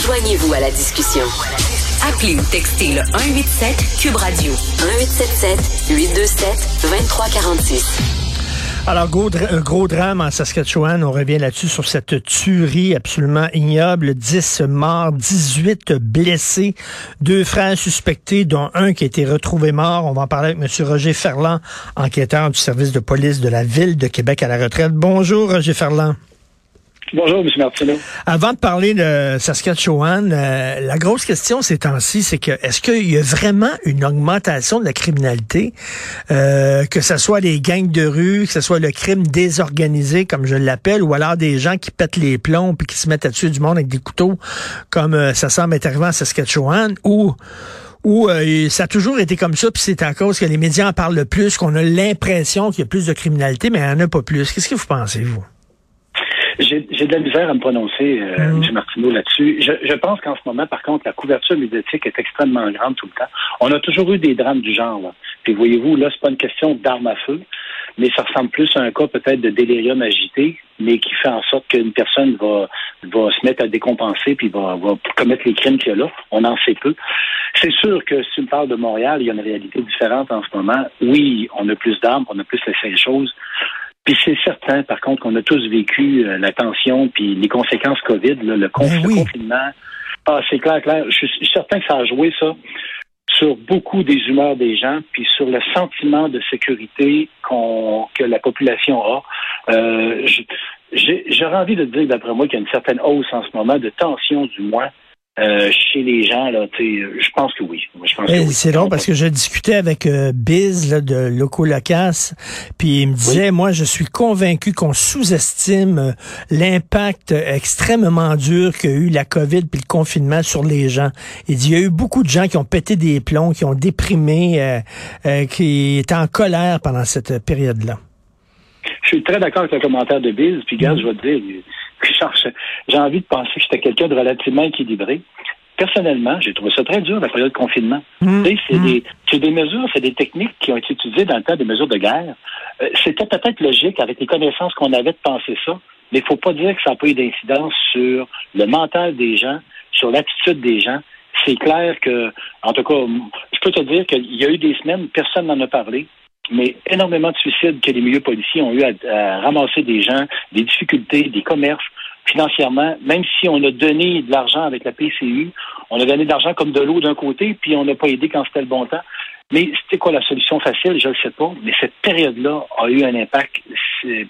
Joignez-vous à la discussion. Appelez ou textez le 187 Cube Radio 1877 827 2346. Alors, gros, gros drame en Saskatchewan. On revient là-dessus sur cette tuerie absolument ignoble. 10 morts, 18 blessés. Deux frères suspectés, dont un qui a été retrouvé mort. On va en parler avec M. Roger Ferland, enquêteur du service de police de la Ville de Québec à la retraite. Bonjour, Roger Ferland. Bonjour, M. Martineau. Avant de parler de Saskatchewan, euh, la grosse question ces temps-ci, c'est que est-ce qu'il y a vraiment une augmentation de la criminalité, euh, que ce soit les gangs de rue, que ce soit le crime désorganisé, comme je l'appelle, ou alors des gens qui pètent les plombs puis qui se mettent à tuer du monde avec des couteaux, comme euh, ça semble être arrivé en Saskatchewan, ou ou ça a toujours été comme ça, puis c'est à cause que les médias en parlent le plus, qu'on a l'impression qu'il y a plus de criminalité, mais il n'y en a pas plus. Qu'est-ce que vous pensez, vous? J'ai de la misère à me prononcer, euh, M. Martineau, là-dessus. Je, je, pense qu'en ce moment, par contre, la couverture médiatique est extrêmement grande tout le temps. On a toujours eu des drames du genre. Là. Puis voyez-vous, là, c'est pas une question d'arme à feu, mais ça ressemble plus à un cas peut-être de délirium agité, mais qui fait en sorte qu'une personne va, va se mettre à décompenser puis va, va commettre les crimes qu'il y a là. On en sait peu. C'est sûr que si tu me parles de Montréal, il y a une réalité différente en ce moment. Oui, on a plus d'armes, on a plus les choses. Puis c'est certain, par contre, qu'on a tous vécu euh, la tension puis les conséquences COVID, le, ben confinement. Ah, c'est clair, clair. Je suis certain que ça a joué ça sur beaucoup des humeurs des gens, puis sur le sentiment de sécurité qu'on que la population a. Euh, J'aurais envie de dire, d'après moi, qu'il y a une certaine hausse en ce moment de tension, du moins, euh, chez les gens, là, je pense que oui. C'est drôle parce que je discutais avec euh, Biz de Loco Locas, puis il me disait, moi, je suis convaincu qu'on sous-estime euh, l'impact extrêmement dur qu'a eu la COVID puis le confinement sur les gens. Il dit, il y a eu beaucoup de gens qui ont pété des plombs, qui ont déprimé, qui étaient en colère pendant cette période-là. Je suis très d'accord avec le commentaire de Biz, puis gars, mm. je vais te dire, j'ai envie de penser que j'étais quelqu'un de relativement équilibré. Personnellement, j'ai trouvé ça très dur, la période de confinement. Mmh. C'est mmh. des, des, mesures, c'est des techniques qui ont été utilisées dans le temps des mesures de guerre. Euh, c'était peut-être logique avec les connaissances qu'on avait de penser ça, mais il ne faut pas dire que ça n'a pas eu d'incidence sur le mental des gens, sur l'attitude des gens. C'est clair que, en tout cas, je peux te dire qu'il y a eu des semaines, personne n'en a parlé mais énormément de suicides que les milieux policiers ont eu à, ramasser des gens, des difficultés, des commerces financièrement, même si on a donné de l'argent avec la PCU, on a donné de l'argent comme de l'eau d'un côté, puis on n'a pas aidé quand c'était le bon temps. Mais c'était quoi la solution facile? Je ne sais pas. Mais cette période-là a eu un impact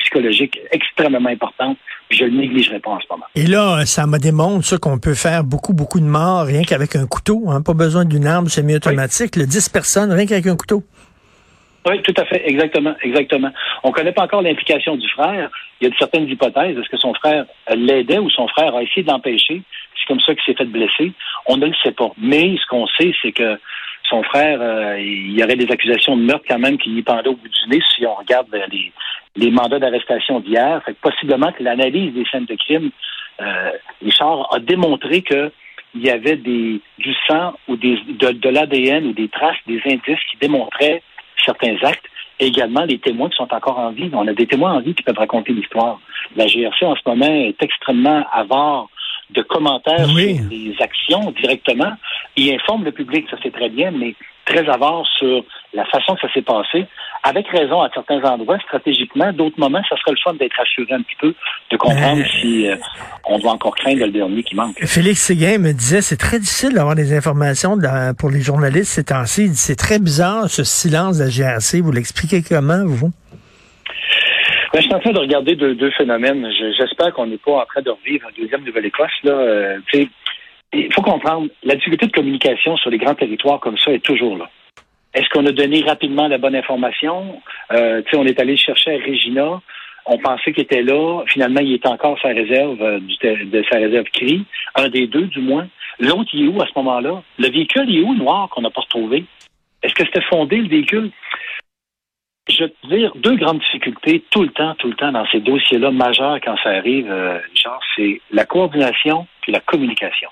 psychologique extrêmement important. Puis je ne le négligerai pas en ce moment. Et là, ça me démontre qu'on peut faire beaucoup, beaucoup de morts rien qu'avec un couteau. Hein? Pas besoin d'une arme semi-automatique. Le 10 personnes, rien qu'avec un couteau. Oui, tout à fait, exactement, exactement. On ne connaît pas encore l'implication du frère. Il y a certaines hypothèses. Est-ce que son frère l'aidait ou son frère a essayé d'empêcher? C'est comme ça qu'il s'est fait blesser. On ne le sait pas. Mais ce qu'on sait, c'est que son frère, euh, il y aurait des accusations de meurtre quand même qui y pendaient au bout du nez si on regarde euh, les, mandats d'arrestation d'hier. Fait que possiblement que l'analyse des scènes de crime, euh, Richard, a démontré que il y avait du sang ou de, de l'ADN ou des traces, des indices qui démontraient certains actes, et également les témoins qui sont encore en vie. On a des témoins en vie qui peuvent raconter l'histoire. La GRC en ce moment est extrêmement avare de commentaires sur les actions directement. Il informe le public, ça c'est très bien, mais très avare sur la façon que ça s'est passé, avec raison à certains endroits, stratégiquement. D'autres moments, ça serait le choix d'être assuré un petit peu, de comprendre si euh, on doit encore craindre le dernier qui manque. Félix Séguin me disait, c'est très difficile d'avoir des informations pour les journalistes ces temps-ci. C'est très bizarre, ce silence de la GRC. Vous l'expliquez comment, vous? Ben, je suis en train de regarder deux, phénomènes. J'espère qu'on n'est pas en train de revivre un deuxième Nouvelle-Écosse. Là. Euh, il faut comprendre, la difficulté de communication sur les grands territoires comme ça est toujours là. Est-ce qu'on a donné rapidement la bonne information? Euh, on est allé chercher à Regina. On pensait qu'il était là. Finalement, il est encore sa réserve euh, de sa réserve CRI. Un des deux, du moins. L'autre, il est où à ce moment-là? Le véhicule, il est où, noir, qu'on n'a pas retrouvé? Est-ce que c'était fondé, le véhicule? Je veux dire, deux grandes difficultés tout le temps, tout le temps dans ces dossiers-là majeurs quand ça arrive, euh, genre, c'est la coordination et la communication.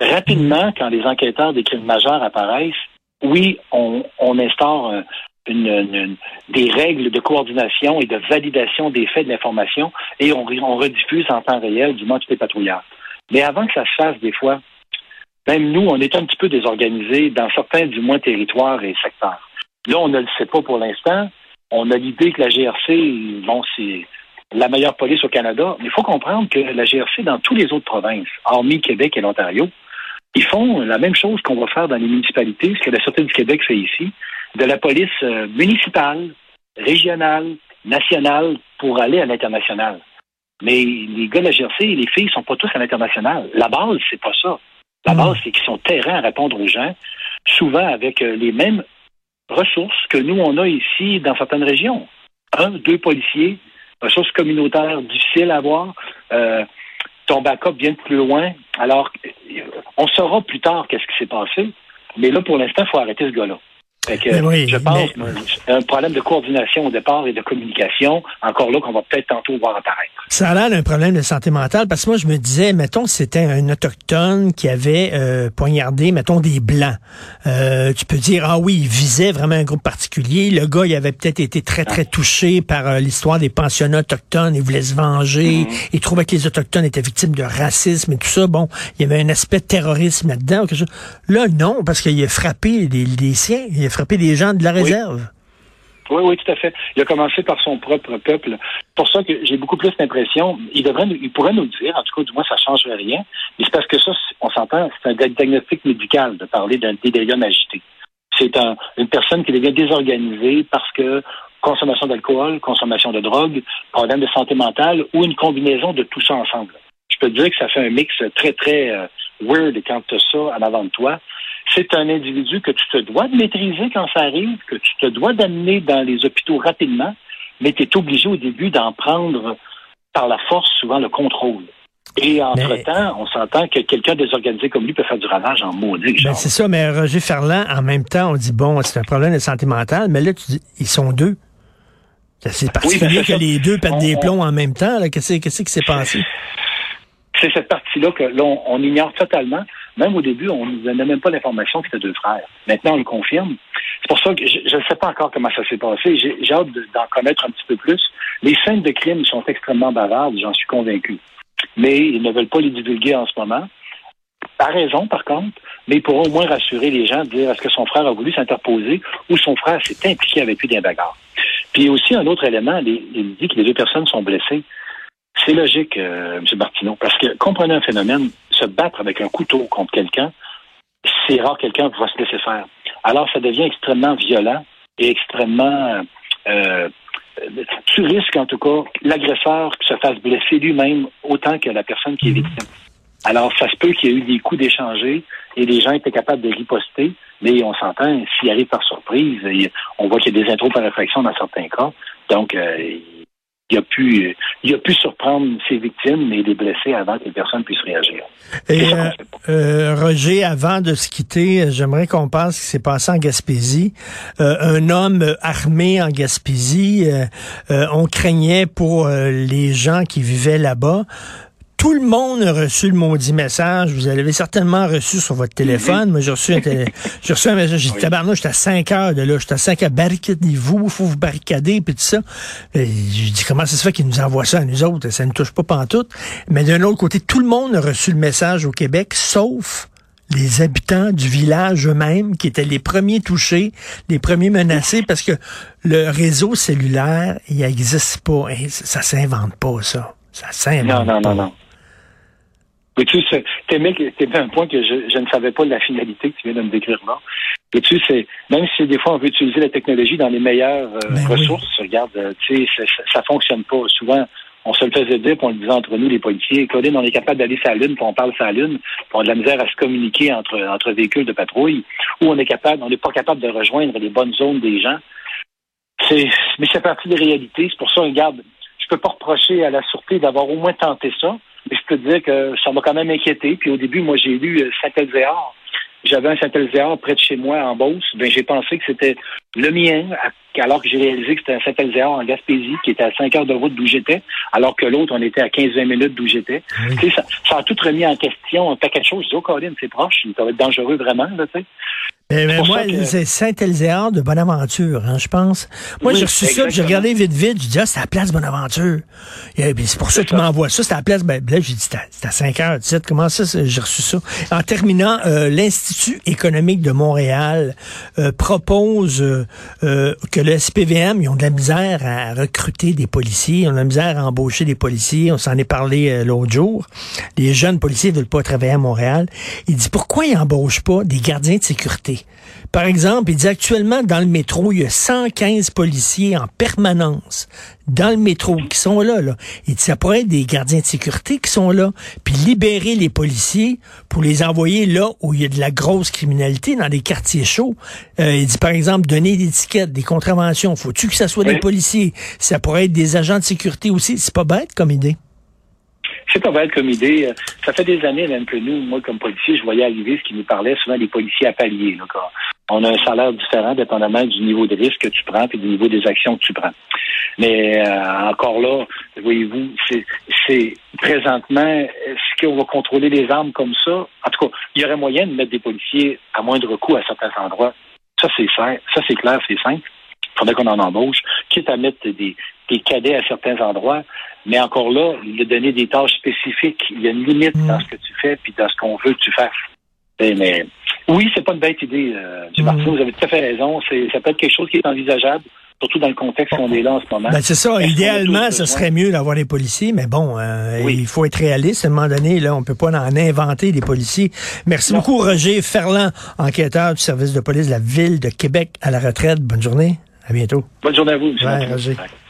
Rapidement, quand les enquêteurs des crimes majeurs apparaissent, oui, on, instaure une, des règles de coordination et de validation des faits de l'information et on, on rediffuse en temps réel du tous les patrouillards. Mais avant que ça se fasse, des fois, même nous, on est un petit peu désorganisés dans certains, du moins, territoires et secteurs. Là, on ne le sait pas pour l'instant. On a l'idée que la GRC, bon, c'est la meilleure police au Canada, mais il faut comprendre que la GRC, dans toutes les autres provinces, hormis Québec et l'Ontario, ils font la même chose qu'on va faire dans les municipalités, ce que la Sûreté du Québec fait ici, de la police euh, municipale, régionale, nationale, pour aller à l'international. Mais les gars de la GRC et les filles sont pas tous à l'international. La base, c'est pas ça. La hmm. base, c'est qu'ils sont terrain à répondre aux gens, souvent avec euh, les mêmes ressources que nous, on a ici dans certaines régions. Un, deux policiers, ressources communautaires difficiles à avoir, euh, ton backup bien plus loin. Alors, on saura plus tard qu'est-ce qui s'est passé, mais là, pour l'instant, il faut arrêter ce gars-là je pense mais... un problème de coordination au départ et de communication, encore là qu'on va peut-être tantôt voir apparaître. Ça a l'air d'un problème de santé mentale parce que moi je me disais, mettons c'était un autochtone qui avait euh, poignardé, mettons des blancs. Euh, tu peux dire ah oui, il visait vraiment un groupe particulier. Le gars, il avait peut-être été très très touché par euh, l'histoire des pensionnats autochtones. Il voulait se venger. Mm-hmm. Il trouvait que les autochtones étaient victimes de racisme et tout ça. Bon, il y avait un aspect terrorisme là-dedans. Là non, parce qu'il a frappé des siens. Il a frapper des gens de la réserve. Oui. Oui, tout à fait. Il a commencé par son propre peuple. C'est pour ça que j'ai beaucoup plus l'impression, il devrait, il pourrait nous dire, en tout cas, du moins, ça ne changerait rien. Mais c'est parce que ça, on s'entend, c'est un diagnostic médical de parler d'un délirium agité. C'est une personne qui devient désorganisée parce que consommation d'alcool, consommation de drogue, problème de santé mentale ou une combinaison de tout ça ensemble. Je peux te dire que ça fait un mix très, très euh, weird quand tu as ça en avant de toi c'est un individu que tu te dois de maîtriser quand ça arrive, que tu te dois d'amener dans les hôpitaux rapidement, mais tu es obligé au début d'en prendre par la force souvent le contrôle. Et entre-temps, on s'entend que quelqu'un désorganisé comme lui peut faire du ravage en maudit. Ben c'est ça, mais Roger Ferland, en même temps, on dit, bon, c'est un problème de santé mentale, mais là, tu dis, ils sont deux. C'est particulier que les deux pètent des plombs en même temps. Qu'est-ce qui s'est passé? C'est cette partie-là que l'on on ignore totalement. Même au début, on ne nous donnait même pas l'information que c'était deux frères. Maintenant, on le confirme. C'est pour ça que je ne sais pas encore comment ça s'est passé. J'ai hâte d'en connaître un petit peu plus. Les scènes de crime sont extrêmement bavardes, j'en suis convaincu. Mais ils ne veulent pas les divulguer en ce moment. Par raison, par contre, mais ils pourront au moins rassurer les gens, dire est-ce que son frère a voulu s'interposer ou son frère s'est impliqué avec lui dans bagarre. Puis aussi un autre élément, il dit que les deux personnes sont blessées. C'est logique, euh, M. Martineau, parce que comprenez un phénomène, se battre avec un couteau contre quelqu'un, c'est rare quelqu'un va se laisser faire. Alors, ça devient extrêmement violent et extrêmement... Euh, tu risques, en tout cas, l'agresseur qui se fasse blesser lui-même autant que la personne qui est mhm. victime. Alors, ça se peut qu'il y ait eu des coups d'échanger et les gens étaient capables de riposter, mais on s'entend, s'il arrive par surprise, on voit qu'il y a des intros par réflexion dans certains cas. Donc, euh, il a pu, il a pu surprendre ses victimes et les blesser avant que les personnes puissent réagir. Et euh, euh, Roger, avant de se quitter, j'aimerais qu'on pense ce qui s'est passé en Gaspésie. Euh, un homme armé en Gaspésie, on craignait pour les gens qui vivaient là-bas tout le monde a reçu le maudit message. Vous l'avez certainement reçu sur votre téléphone. Moi, j'ai reçu un, j'ai reçu un message. J'ai dit, tabarnouche, j'étais à 5 heures de là. J'étais à 5 heures. Barricadez-vous, il faut vous barricader, puis tout ça. J'ai dit, comment ça se fait qu'ils nous envoient ça à nous autres? Ça ne touche pas pantoute. Mais d'un autre côté, tout le monde a reçu le message au Québec, sauf les habitants du village eux-mêmes qui étaient les premiers touchés, les premiers menacés parce que le réseau cellulaire, il n'existe pas. Ça s'invente pas, ça. Ça s'invente Non, non, non, non. Mais tu sais, t'aimais un point que je, ne savais pas de la finalité que tu viens de me décrire là. Et tu sais, même si des fois on veut utiliser la technologie dans les meilleures euh, ben ressources, regarde, euh, tu sais, ça, ça, fonctionne pas. Souvent, on se le faisait dire, puis on le disait entre nous, les policiers. Claudine, on est capable d'aller sur la Lune, puis on parle sur la Lune, puis on a de la misère à se communiquer entre, entre véhicules de patrouille, ou on est capable, on n'est pas capable de rejoindre les bonnes zones des gens. C'est, mais c'est partie des réalités. C'est pour ça, regarde, je peux pas reprocher à la sûreté d'avoir au moins tenté ça. Mais je peux te dire que ça m'a quand même inquiété. Puis au début, moi, j'ai lu euh, Saint-Elzéar, j'avais un Saint-Elzéar près de chez moi en Beauce, ben j'ai pensé que c'était le mien, alors que j'ai réalisé que c'était un Saint-Elzéar en Gaspésie, qui était à 5 heures de route d'où j'étais, alors que l'autre, on était à 15-20 minutes d'où j'étais. Ça, ça a tout remis en question un paquet de choses. Je dis, oh, Colin, c'est proche, ça va être dangereux vraiment, là, tu sais. Mais, moi, c'est Saint-Elzéar de Bonaventure, hein, je pense. Moi, j'ai reçu ça, j'ai regardé vite, vite, j'ai dit, ah, c'est la place Bonaventure. C'est pour ça qu'il m'envoie ça, c'est la place, ben, là, j'ai dit, c'est à 5 heures, tu sais, comment ça, j'ai reçu ça. En terminant, euh, l'Institut économique de Montréal euh, propose euh, que le SPVM, ils ont de la misère à recruter des policiers, ils ont de la misère à embaucher des policiers, on s'en est parlé l'autre jour. Les jeunes policiers veulent pas travailler à Montréal. Il dit, pourquoi ils embauchent pas des gardiens de sécurité? Par exemple, il dit actuellement dans le métro, il y a 115 policiers en permanence dans le métro qui sont là. là. Il dit ça pourrait être des gardiens de sécurité qui sont là, puis libérer les policiers pour les envoyer là où il y a de la grosse criminalité, dans des quartiers chauds. Euh, il dit par exemple donner des tickets, des contraventions. Faut-tu que ça soit des policiers? Ça pourrait être des agents de sécurité aussi. C'est pas bête comme idée. C'est pas mal comme idée. Ça fait des années même que nous, moi comme policier, je voyais arriver ce qui nous parlait souvent des policiers à palier. Là, on a un salaire différent dépendamment du niveau de risque que tu prends et du niveau des actions que tu prends. Mais euh, encore là, voyez-vous, c'est présentement, est-ce qu'on va contrôler les armes comme ça? En tout cas, il y aurait moyen de mettre des policiers à moindre coût à certains endroits. Ça, c'est ça, c'est clair, c'est simple. Il faudrait qu'on en embauche, quitte à mettre des, des cadets à certains endroits. Mais encore là, de donner des tâches spécifiques, il y a une limite mm. dans ce que tu fais puis dans ce qu'on veut que tu fasses. Eh, mais, oui, c'est pas une bête idée, euh, mm. Vous avez tout à fait raison. Ça peut être quelque chose qui est envisageable surtout dans le contexte qu'on est là en ce moment. Ben, c'est ça. Idéalement, ce serait mieux d'avoir des policiers, mais bon, euh, il faut être réaliste. À un moment donné, là, on peut pas en inventer des policiers. Merci beaucoup, Roger Ferland, enquêteur du service de police de la ville de Québec à la retraite. Bonne journée. À bientôt. Bonne journée à vous.